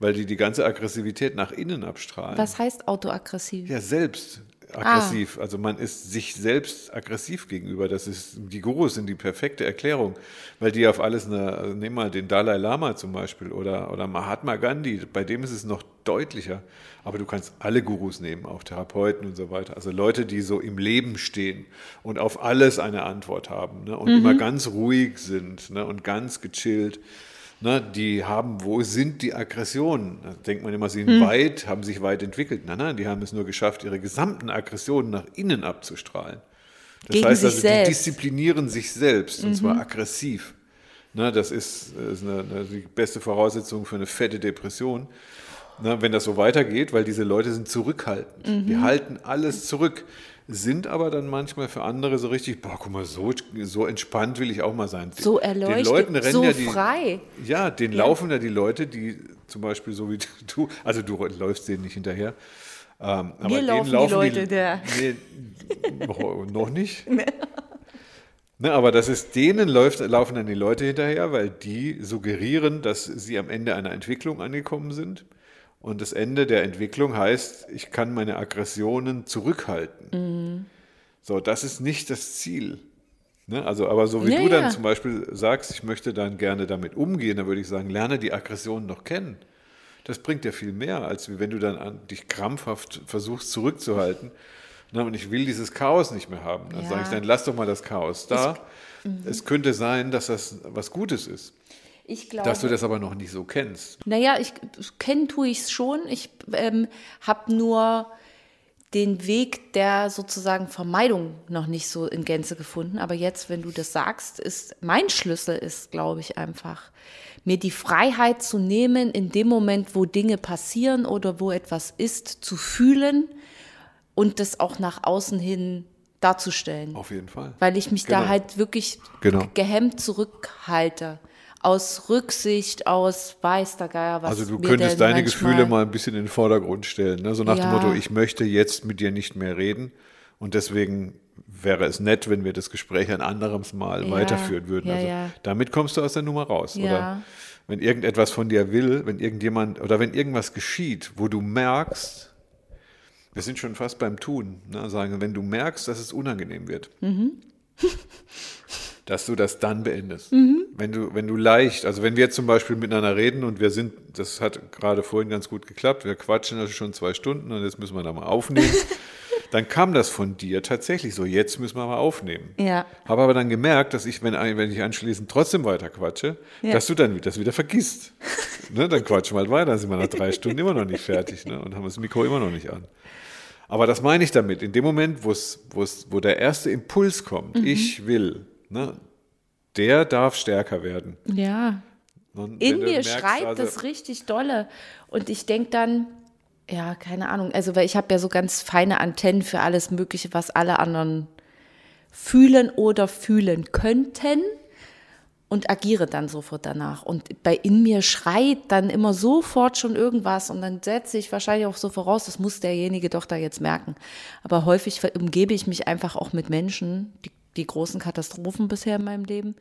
C: weil die die ganze Aggressivität nach innen abstrahlen.
A: Was heißt autoaggressiv?
C: Ja, selbst aggressiv. Ah. Also man ist sich selbst aggressiv gegenüber. Das ist, die Gurus sind die perfekte Erklärung, weil die auf alles eine, also nehmen mal den Dalai Lama zum Beispiel oder, oder Mahatma Gandhi, bei dem ist es noch deutlicher. Aber du kannst alle Gurus nehmen, auch Therapeuten und so weiter. Also Leute, die so im Leben stehen und auf alles eine Antwort haben ne? und mhm. immer ganz ruhig sind ne? und ganz gechillt ne, die haben, wo sind die Aggressionen? Da denkt man immer, sie sind hm. weit, haben sich weit entwickelt. Nein, nein, die haben es nur geschafft, ihre gesamten Aggressionen nach innen abzustrahlen. Das
A: Gegen
C: heißt also,
A: selbst.
C: die disziplinieren sich selbst und mhm. zwar aggressiv. Ne, das ist, ist eine, eine, die beste Voraussetzung für eine fette Depression. Ne, wenn das so weitergeht, weil diese Leute sind zurückhaltend. Mhm. Die halten alles zurück sind aber dann manchmal für andere so richtig, boah, guck mal, so, so entspannt will ich auch mal sein.
A: So erleuchtet, den Leuten rennen so
C: ja die,
A: frei.
C: Ja, den ja. laufen ja die Leute, die zum Beispiel so wie du, also du läufst denen nicht hinterher.
A: Ähm, aber Mir laufen, laufen die Leute,
C: die,
A: der.
C: Nee, noch, noch nicht. Ne, aber das ist, denen läuft, laufen dann die Leute hinterher, weil die suggerieren, dass sie am Ende einer Entwicklung angekommen sind. Und das Ende der Entwicklung heißt, ich kann meine Aggressionen zurückhalten. Mhm. So, das ist nicht das Ziel. Ne? Also, aber so wie ja, du dann ja. zum Beispiel sagst, ich möchte dann gerne damit umgehen, dann würde ich sagen, lerne die Aggressionen noch kennen. Das bringt dir viel mehr, als wenn du dann an, dich krampfhaft versuchst zurückzuhalten. Ne? Und ich will dieses Chaos nicht mehr haben. Dann ja. sage ich, dann lass doch mal das Chaos da. Ich, mhm. es könnte sein, dass das was Gutes ist.
A: Ich glaube,
C: Dass du das aber noch nicht so kennst.
A: Naja, ich kennen tue ich es schon. Ich ähm, habe nur den Weg der sozusagen Vermeidung noch nicht so in Gänze gefunden. Aber jetzt, wenn du das sagst, ist mein Schlüssel ist, glaube ich, einfach mir die Freiheit zu nehmen, in dem Moment, wo Dinge passieren oder wo etwas ist, zu fühlen und das auch nach außen hin darzustellen.
C: Auf jeden Fall.
A: Weil ich mich
C: Genau.
A: da halt wirklich
C: Genau.
A: gehemmt zurückhalte. Aus Rücksicht, aus weiß der Geier, was
C: Also du könntest deine Gefühle mal ein bisschen in den Vordergrund stellen. Ne? So nach dem
A: Ja.
C: Motto, ich möchte jetzt mit dir nicht mehr reden. Und deswegen wäre es nett, wenn wir das Gespräch ein anderes Mal
A: Ja,
C: weiterführen würden.
A: ja,
C: also damit kommst du aus der Nummer raus. Oder wenn irgendetwas von dir will, wenn irgendjemand oder wenn irgendwas geschieht, wo du merkst, wir sind schon fast beim Tun, ne? sagen, wenn du merkst, dass es unangenehm wird,
A: Mhm.
C: dass du das dann beendest.
A: Mhm.
C: Wenn du, wenn du leicht, also wenn wir jetzt zum Beispiel miteinander reden und wir sind, das hat gerade vorhin ganz gut geklappt, wir quatschen also schon zwei Stunden und jetzt müssen wir da mal aufnehmen, dann kam das von dir tatsächlich so, jetzt müssen wir mal aufnehmen.
A: Ja.
C: Habe aber dann gemerkt, dass ich, wenn, wenn ich anschließend trotzdem weiter quatsche,
A: Ja.
C: dass du dann das wieder vergisst. ne, dann quatschen wir halt weiter, dann sind wir nach drei Stunden immer noch nicht fertig ne, und haben das Mikro immer noch nicht an. Aber das meine ich damit. In dem Moment, wo's, wo's, wo der erste Impuls kommt,
A: Mhm.
C: ich will, ne, der darf stärker werden.
A: Ja,
C: Und
A: in mir
C: merkst,
A: schreit
C: also-
A: das richtig dolle. Und ich denke dann, ja, keine Ahnung, also weil ich habe ja so ganz feine Antennen für alles Mögliche, was alle anderen fühlen oder fühlen könnten und agiere dann sofort danach. Und bei in mir schreit dann immer sofort schon irgendwas und dann setze ich wahrscheinlich auch so voraus, das muss derjenige doch da jetzt merken. Aber häufig umgebe ich mich einfach auch mit Menschen, die, die großen Katastrophen bisher in meinem Leben,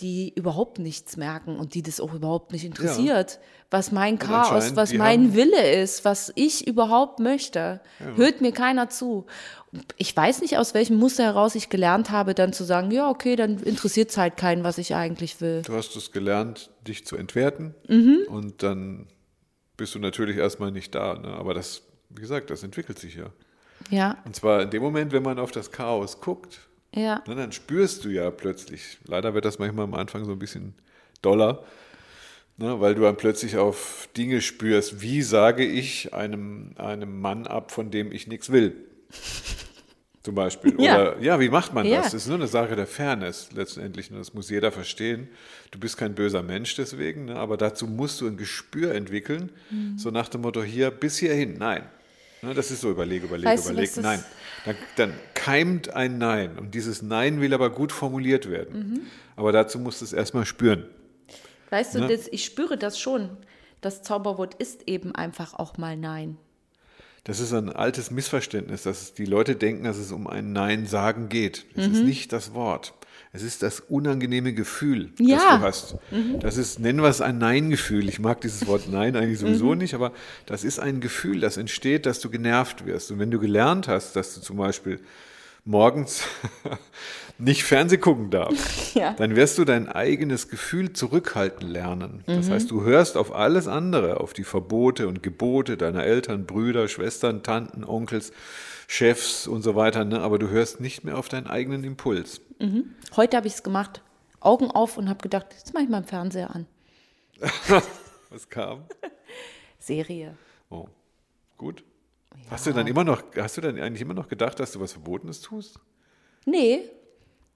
A: die überhaupt nichts merken und die das auch überhaupt nicht interessiert, was mein Chaos, was mein Wille ist, was ich überhaupt möchte. Hört mir keiner zu. Ich weiß nicht, aus welchem Muster heraus ich gelernt habe, dann zu sagen, ja, okay, dann interessiert es halt keinen, was ich eigentlich will.
C: Du hast es gelernt, dich zu entwerten
A: Mhm.
C: und dann bist du natürlich erstmal nicht da. Ne? Aber das, wie gesagt, das entwickelt sich ja.
A: Ja,
C: Und zwar in dem Moment, wenn man auf das Chaos guckt,
A: ja,
C: ne, dann spürst du ja plötzlich, leider wird das manchmal am Anfang so ein bisschen doller, ne, weil du dann plötzlich auf Dinge spürst, wie sage ich einem, einem Mann ab, von dem ich nichts will. Zum Beispiel.
A: Ja.
C: Oder ja, wie macht man
A: Ja.
C: das? Das ist nur eine Sache der Fairness letztendlich. Ne? Das muss jeder verstehen. Du bist kein böser Mensch deswegen, ne? aber dazu musst du ein Gespür entwickeln,
A: Mhm.
C: so nach dem Motto hier bis hierhin, nein. Ne? Das ist so überleg, überleg,
A: Weißt du,
C: überleg,
A: was das-
C: nein. Dann, dann keimt ein Nein und dieses Nein will aber gut formuliert werden.
A: Mhm.
C: Aber dazu musst du es erstmal spüren.
A: Weißt du,
C: Ne?
A: das, ich spüre das schon. Das Zauberwort ist eben einfach auch mal Nein.
C: Das ist ein altes Missverständnis, dass die Leute denken, dass es um ein Nein sagen geht. Es
A: Mhm.
C: ist nicht das Wort. Es ist das unangenehme Gefühl,
A: Ja. Mhm.
C: das du hast. Das ist, nennen wir es ein Nein-Gefühl. Ich mag dieses Wort Nein eigentlich sowieso
A: Mhm.
C: nicht, aber das ist ein Gefühl, das entsteht, dass du genervt wirst. Und wenn du gelernt hast, dass du zum Beispiel morgens nicht Fernseh gucken darfst,
A: Ja.
C: dann wirst du dein eigenes Gefühl zurückhalten lernen.
A: Mhm.
C: Das heißt, du hörst auf alles andere, auf die Verbote und Gebote deiner Eltern, Brüder, Schwestern, Tanten, Onkels, Chefs und so weiter, ne? aber du hörst nicht mehr auf deinen eigenen Impuls.
A: Heute habe ich es gemacht. Augen auf und habe gedacht, jetzt mache ich mal den Fernseher an.
C: Was kam?
A: Serie.
C: Oh, gut. Hast du dann immer noch, hast du dann eigentlich immer noch gedacht, dass du was Verbotenes tust?
A: Nee.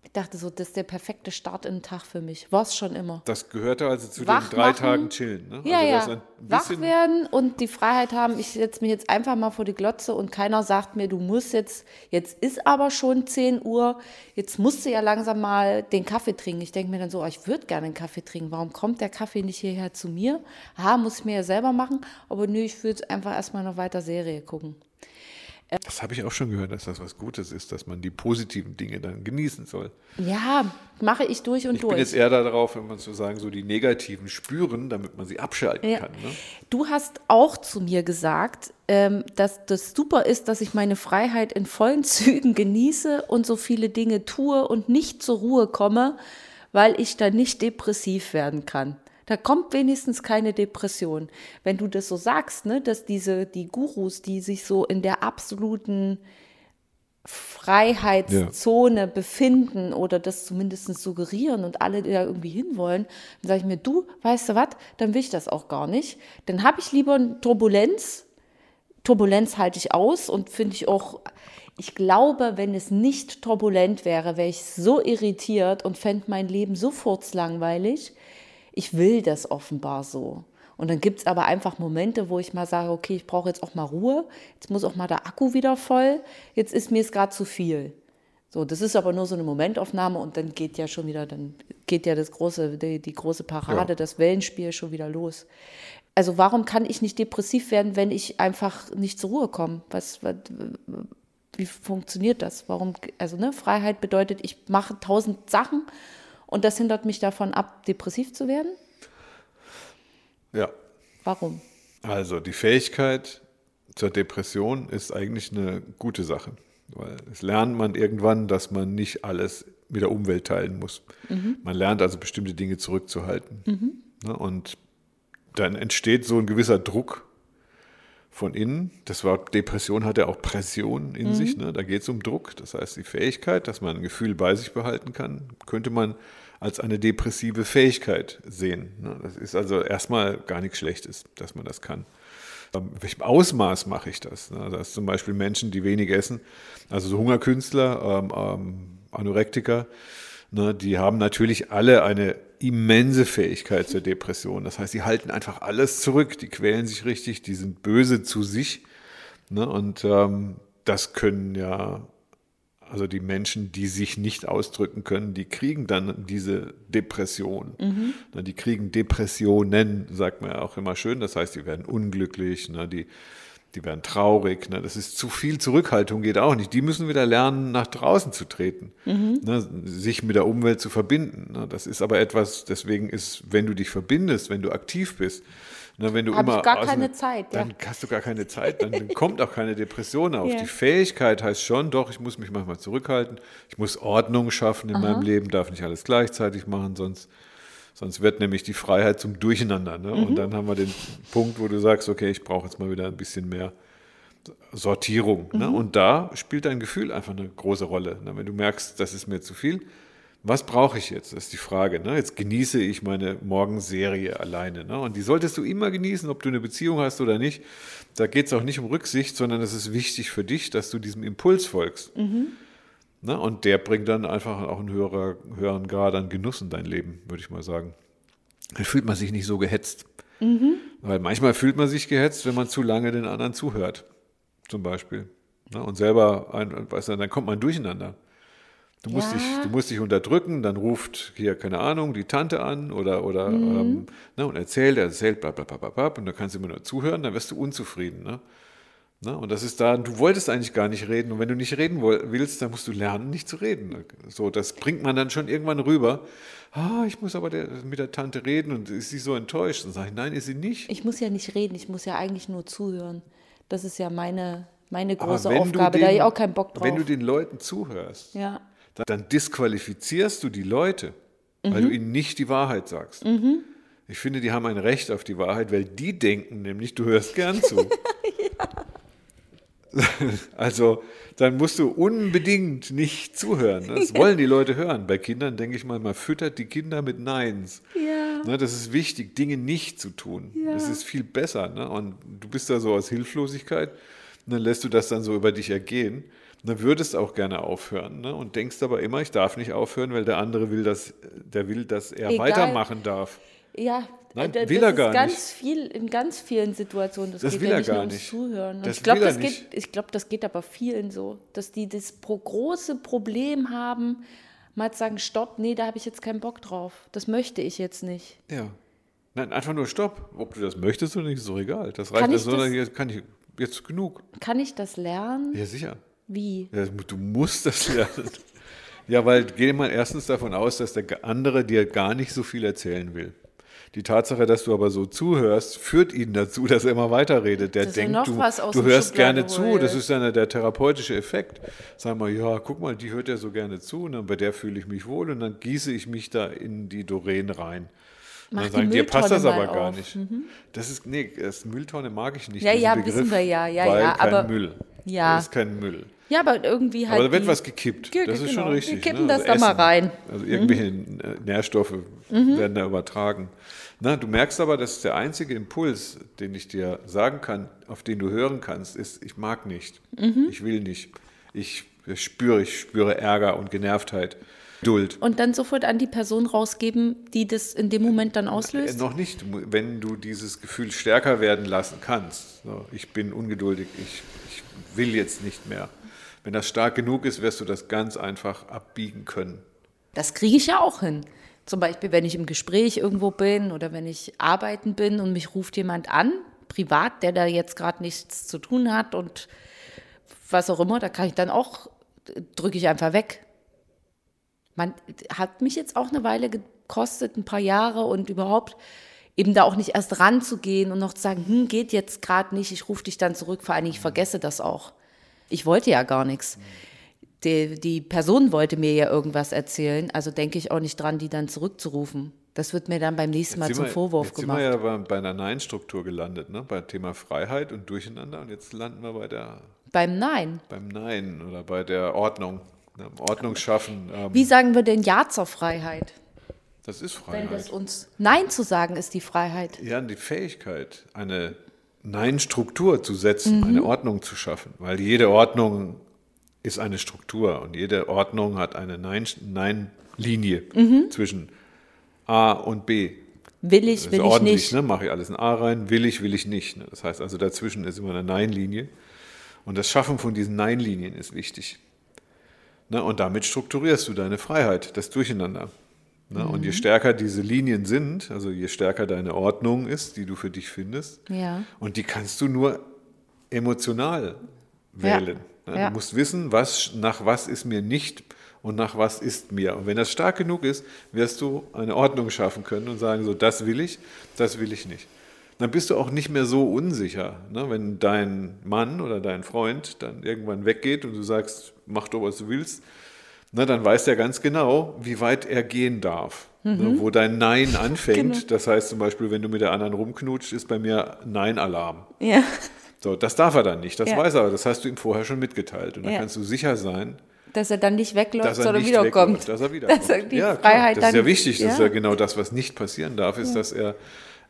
A: Ich dachte so, das ist der perfekte Start in den Tag für mich. War es schon immer.
C: Das gehörte also zu
A: Wach
C: den drei
A: machen.
C: Tagen chillen. Ne?
A: Ja,
C: also
A: ja. Wach werden und die Freiheit haben, ich setze mich jetzt einfach mal vor die Glotze und keiner sagt mir, du musst jetzt, jetzt ist aber schon 10 Uhr, jetzt musst du ja langsam mal den Kaffee trinken. Ich denke mir dann so, oh, ich würde gerne einen Kaffee trinken. Warum kommt der Kaffee nicht hierher zu mir? Aha, muss ich mir ja selber machen, aber nö, ich würde einfach erstmal noch weiter Serie gucken.
C: Das habe ich auch schon gehört, dass das was Gutes ist, dass man die positiven Dinge dann genießen soll.
A: Ja, mache ich durch und
C: Ich
A: durch.
C: bin jetzt eher darauf, wenn man sozusagen so die negativen spüren, damit man sie abschalten
A: Ja.
C: kann. Ne?
A: Du hast auch zu mir gesagt, ähm, dass das super ist, dass ich meine Freiheit in vollen Zügen genieße und so viele Dinge tue und nicht zur Ruhe komme, weil ich dann nicht depressiv werden kann. Da kommt wenigstens keine Depression. Wenn du das so sagst, ne, dass diese, die Gurus, die sich so in der absoluten Freiheitszone befinden oder das zumindest suggerieren und alle da irgendwie hinwollen, dann sage ich mir, du, weißt du was, dann will ich das auch gar nicht. Dann habe ich lieber eine Turbulenz, Turbulenz halte ich aus und finde ich auch, ich glaube, wenn es nicht turbulent wäre, wäre ich so irritiert und fände mein Leben so furzlangweilig. Ich will das offenbar so. Und dann gibt es aber einfach Momente, wo ich mal sage, okay, ich brauche jetzt auch mal Ruhe, jetzt muss auch mal der Akku wieder voll, jetzt ist mir es gerade zu viel. So, das ist aber nur so eine Momentaufnahme und dann geht ja schon wieder, dann geht ja das große, die, die große Parade, ja. das Wellenspiel schon wieder los. Also warum kann ich nicht depressiv werden, wenn ich einfach nicht zur Ruhe komme? Was, was wie funktioniert das? Warum, also ne, Freiheit bedeutet, ich mache tausend Sachen und das hindert mich davon ab, depressiv zu werden?
C: Ja.
A: Warum?
C: Also die Fähigkeit zur Depression ist eigentlich eine gute Sache, weil es lernt man irgendwann, dass man nicht alles mit der Umwelt teilen muss. Mhm. Man lernt also bestimmte Dinge zurückzuhalten. Mhm. Ne, und dann entsteht so ein gewisser Druck von innen. Das Wort Depression hat ja auch Pression in mhm. sich. Ne? Da geht es um Druck. Das heißt, die Fähigkeit, dass man ein Gefühl bei sich behalten kann, könnte man als eine depressive Fähigkeit sehen. Ne? Das ist also erstmal gar nichts Schlechtes, dass man das kann. In welchem Ausmaß mache ich das? Ne? Das ist zum Beispiel Menschen, die wenig essen, also so Hungerkünstler, ähm, ähm, Anorektiker, ne? die haben natürlich alle eine immense Fähigkeit zur Depression. Das heißt, sie halten einfach alles zurück, die quälen sich richtig, die sind böse zu sich. Ne? Und ähm, das können ja also die Menschen, die sich nicht ausdrücken können, die kriegen dann diese Depression. Mhm. Die kriegen Depressionen, sagt man ja auch immer schön. Das heißt, die werden unglücklich, ne? die, die werden traurig. Ne? Das ist zu viel Zurückhaltung, geht auch nicht. Die müssen wieder lernen, nach draußen zu treten, mhm. ne? sich mit der Umwelt zu verbinden. Ne? Das ist aber etwas, deswegen ist, wenn du dich verbindest, wenn du aktiv bist, na, wenn du
A: Hab
C: immer
A: ich gar keine Zeit.
C: Dann ja. hast du gar keine Zeit, dann, kommt auch keine Depression auf. Ja. Die Fähigkeit heißt schon, doch, ich muss mich manchmal zurückhalten, ich muss Ordnung schaffen in Aha. meinem Leben, darf nicht alles gleichzeitig machen, sonst, sonst wird nämlich die Freiheit zum Durcheinander. Ne? Mhm. Und dann haben wir den Punkt, wo du sagst, okay, ich brauche jetzt mal wieder ein bisschen mehr Sortierung. Ne? Mhm. Ne? Und da spielt dein Gefühl einfach eine große Rolle. Ne? Wenn du merkst, das ist mir zu viel, was brauche ich jetzt? Das ist die Frage. Ne? Jetzt genieße ich meine Morgenserie alleine. Ne? Und die solltest du immer genießen, ob du eine Beziehung hast oder nicht. Da geht es auch nicht um Rücksicht, sondern es ist wichtig für dich, dass du diesem Impuls folgst. Mhm. Ne? Und der bringt dann einfach auch einen höherer, höheren Grad an Genuss in dein Leben, würde ich mal sagen. Dann fühlt man sich nicht so gehetzt. Mhm. Weil manchmal fühlt man sich gehetzt, wenn man zu lange den anderen zuhört. Zum Beispiel. Ne? Und selber, ein, weißt du, dann kommt man durcheinander. Du musst, ja. dich, du musst dich unterdrücken, dann ruft hier, keine Ahnung, die Tante an oder, oder mhm. ähm, ne, und erzählt, er erzählt, bla, bla, bla, bla, bla, und dann kannst du immer nur zuhören, dann wirst du unzufrieden. Ne? Ne? Und das ist da, du wolltest eigentlich gar nicht reden und wenn du nicht reden willst, dann musst du lernen, nicht zu reden. So, das bringt man dann schon irgendwann rüber. Ah, ich muss aber der, mit der Tante reden und ist sie so enttäuscht? Dann sage ich, nein, ist sie nicht.
A: Ich muss ja nicht reden, ich muss ja eigentlich nur zuhören. Das ist ja meine, meine große Aufgabe, den, da habe ich auch keinen Bock drauf.
C: Wenn du den Leuten zuhörst,
A: ja
C: dann disqualifizierst du die Leute, mhm. weil du ihnen nicht die Wahrheit sagst. Mhm. Ich finde, die haben ein Recht auf die Wahrheit, weil die denken nämlich, du hörst gern zu. Also, dann musst du unbedingt nicht zuhören. Das wollen die Leute hören. Bei Kindern denke ich mal, man füttert die Kinder mit Neins.
A: Ja.
C: Ne, das ist wichtig, Dinge nicht zu tun. Ja. Das ist viel besser. Ne? Und du bist da so aus Hilflosigkeit und dann lässt du das dann so über dich ergehen dann würdest auch gerne aufhören ne? und denkst aber immer, ich darf nicht aufhören, weil der andere will, dass, der will, dass er Egal. weitermachen darf.
A: Ja,
C: Nein, das will er gar
A: ganz
C: nicht.
A: Viel, in ganz vielen Situationen.
C: Das, das geht will ja nicht er gar nicht.
A: Zuhören. Das ich glaube, das, geht, glaub, das geht aber vielen so, dass die das pro große Problem haben, mal zu sagen, stopp, nee, da habe ich jetzt keinen Bock drauf. Das möchte ich jetzt nicht.
C: Ja. Nein, einfach nur stopp. Ob du das möchtest oder nicht, ist doch egal. Das reicht. Kann ich das, das, kann ich jetzt genug.
A: Kann ich das lernen?
C: Ja, sicher.
A: Wie?
C: Ja, du musst das lernen. ja, weil geh mal erstens davon aus, dass der andere dir gar nicht so viel erzählen will. Die Tatsache, dass du aber so zuhörst, führt ihn dazu, dass er immer weiterredet. Der denkt, ja du, du hörst gerne zu. Das ist dann der therapeutische Effekt. Sag mal, ja, guck mal, die hört ja so gerne zu. Und dann bei der fühle ich mich wohl. Und dann gieße ich mich da in die Doreen rein.
A: Mach
C: dann sagen, dir passt das aber gar
A: auf.
C: nicht. Das ist, nee, das Mülltonne mag ich nicht.
A: Ja, ja,
C: Begriff,
A: wissen wir ja, ja,
C: weil
A: ja,
C: kein
A: aber-
C: Müll.
A: Ja.
C: Das ist kein Müll.
A: Ja, aber irgendwie halt.
C: Aber da wird was gekippt.
A: Ge-
C: Das ist
A: genau.
C: schon richtig.
A: Wir kippen
C: ne?
A: das da mal rein. Mhm.
C: Also irgendwelche äh, Nährstoffe werden da übertragen. Na, du merkst aber, dass der einzige Impuls, den ich dir sagen kann, auf den du hören kannst, ist, ich mag nicht.
A: Mhm.
C: Ich will nicht. Ich spüre, ich spüre Ärger und Genervtheit. Geduld.
A: Und dann sofort an die Person rausgeben, die das in dem Moment dann
C: Äh,
A: auslöst?
C: noch nicht, wenn du dieses Gefühl stärker werden lassen kannst. Ich bin ungeduldig, ich, ich will jetzt nicht mehr. Wenn das stark genug ist, wirst du das ganz einfach abbiegen können.
A: Das kriege ich ja auch hin. Zum Beispiel, wenn ich im Gespräch irgendwo bin oder wenn ich arbeiten bin und mich ruft jemand an, privat, der da jetzt gerade nichts zu tun hat und was auch immer, da kann ich dann auch, drücke ich einfach weg. Man hat mich jetzt auch eine Weile gekostet, ein paar Jahre und überhaupt eben da auch nicht erst ranzugehen und noch zu sagen, hm, geht jetzt gerade nicht, ich rufe dich dann zurück, vor allem ich vergesse das auch. Ich wollte ja gar nichts. Die, die Person wollte mir ja irgendwas erzählen, also denke ich auch nicht dran, die dann zurückzurufen. Das wird mir dann beim nächsten Mal
C: Jetzt
A: zum
C: sind wir-
A: Vorwurf
C: jetzt
A: gemacht.
C: sind wir ja bei, bei einer Nein-Struktur gelandet, ne? beim Thema Freiheit und Durcheinander. Und jetzt landen wir bei der,
A: Beim Nein.
C: beim Nein oder bei der Ordnung. Ne? Ordnung schaffen, ähm,
A: Wie sagen wir denn Ja zur Freiheit?
C: das ist
A: Wenn
C: Freiheit.
A: das uns Nein zu sagen ist die Freiheit.
C: Ja, die Fähigkeit, eine Nein-Struktur zu
A: Mhm.
C: setzen, eine Ordnung zu schaffen. Weil jede Ordnung ist eine Struktur und jede Ordnung hat eine Nein- Nein-Linie
A: Mhm.
C: zwischen A und B.
A: Will ich, will ich nicht.
C: ne? mache ich alles in A rein, will ich, will ich nicht. Ne? Das heißt also, dazwischen ist immer eine Nein-Linie. Und das Schaffen von diesen Nein-Linien ist wichtig. Ne? Und damit strukturierst du deine Freiheit, das Durcheinander. Ne? Und
A: Mhm.
C: je stärker diese Linien sind, also je stärker deine Ordnung ist, die du für dich findest,
A: Ja.
C: und die kannst du nur emotional
A: Ja.
C: wählen. Ne?
A: Ja.
C: Du musst wissen, was, nach was ist mir nicht und nach was ist mir. Und wenn das stark genug ist, wirst du eine Ordnung schaffen können und sagen, so, das will ich, das will ich nicht. Dann bist du auch nicht mehr so unsicher. Ne? Wenn dein Mann oder dein Freund dann irgendwann weggeht und du sagst, mach doch, was du willst, na, dann weiß er ganz genau, wie weit er gehen darf. Ne? Wo dein Nein anfängt. Das heißt zum Beispiel, wenn du mit der anderen rumknutscht, ist bei mir Nein-Alarm.
A: Ja.
C: So, das darf er dann nicht, das
A: Ja.
C: weiß er, aber das hast du ihm vorher schon mitgeteilt. Und dann
A: Ja.
C: kannst du sicher sein,
A: Dass er dann nicht wegläuft,
C: er
A: sondern
C: nicht
A: wiederkommt.
C: dass er wiederkommt.
A: Dass er die
C: ja,
A: Freiheit.
C: Das ist ja
A: dann-
C: wichtig, das ist ja genau das, was nicht passieren darf, ist, dass er,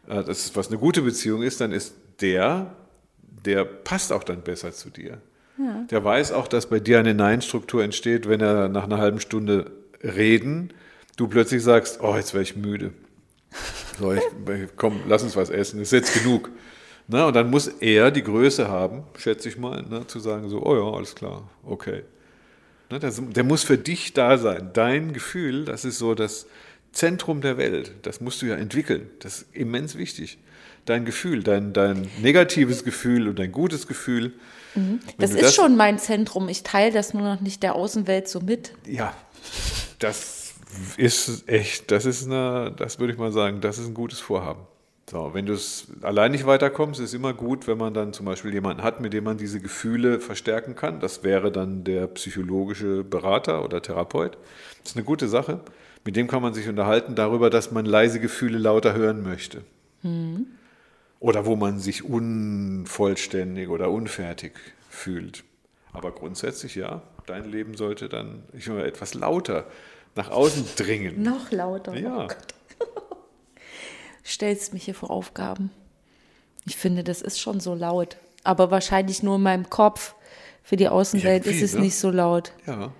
C: äh, das was eine gute Beziehung ist, dann ist der, der passt auch dann besser zu dir. Der weiß auch, dass bei dir eine Nein-Struktur entsteht, wenn er nach einer halben Stunde reden, du plötzlich sagst, oh, jetzt wäre ich müde. So, ich, komm, lass uns was essen, ist jetzt genug. Na, und dann muss er die Größe haben, schätze ich mal, ne, zu sagen so, oh ja, alles klar, okay. Ne, das, der muss für dich da sein. Dein Gefühl, das ist so das Zentrum der Welt. Das musst du ja entwickeln. Das ist immens wichtig. Dein Gefühl, dein, dein negatives Gefühl und dein gutes Gefühl. Wenn
A: Das ist schon mein Zentrum. Ich teile das nur noch nicht der Außenwelt so mit.
C: Ja, das ist echt, das ist eine, das würde ich mal sagen, das ist ein gutes Vorhaben. So, wenn du es allein nicht weiterkommst, ist immer gut, wenn man dann zum Beispiel jemanden hat, mit dem man diese Gefühle verstärken kann. Das wäre dann der psychologische Berater oder Therapeut. Das ist eine gute Sache. Mit dem kann man sich unterhalten darüber, dass man leise Gefühle lauter hören möchte. Oder wo man sich unvollständig oder unfertig fühlt. Aber grundsätzlich ja, dein Leben sollte dann ich mal, etwas lauter nach außen dringen.
A: Noch lauter.
C: Ja.
A: Oh. Stellst mich hier vor Aufgaben. Ich finde, das ist schon so laut. Aber wahrscheinlich nur in meinem Kopf. Für die Außenwelt
C: Irgendwie,
A: ist es
C: ne?
A: nicht so laut.
C: Ja.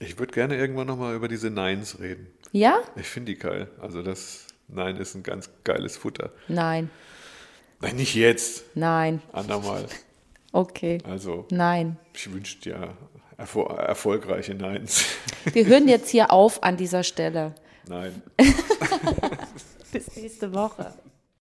C: Ich würde gerne irgendwann nochmal über diese Neins reden.
A: Ja?
C: Ich finde die geil. Also das Nein ist ein ganz geiles Futter.
A: Nein.
C: Nein, nicht jetzt,
A: Nein.
C: andermal.
A: Okay.
C: Also
A: Nein.
C: ich wünsche dir erfol erfolgreiche Neins.
A: Wir hören jetzt hier auf an dieser Stelle.
C: Nein.
A: Bis nächste Woche.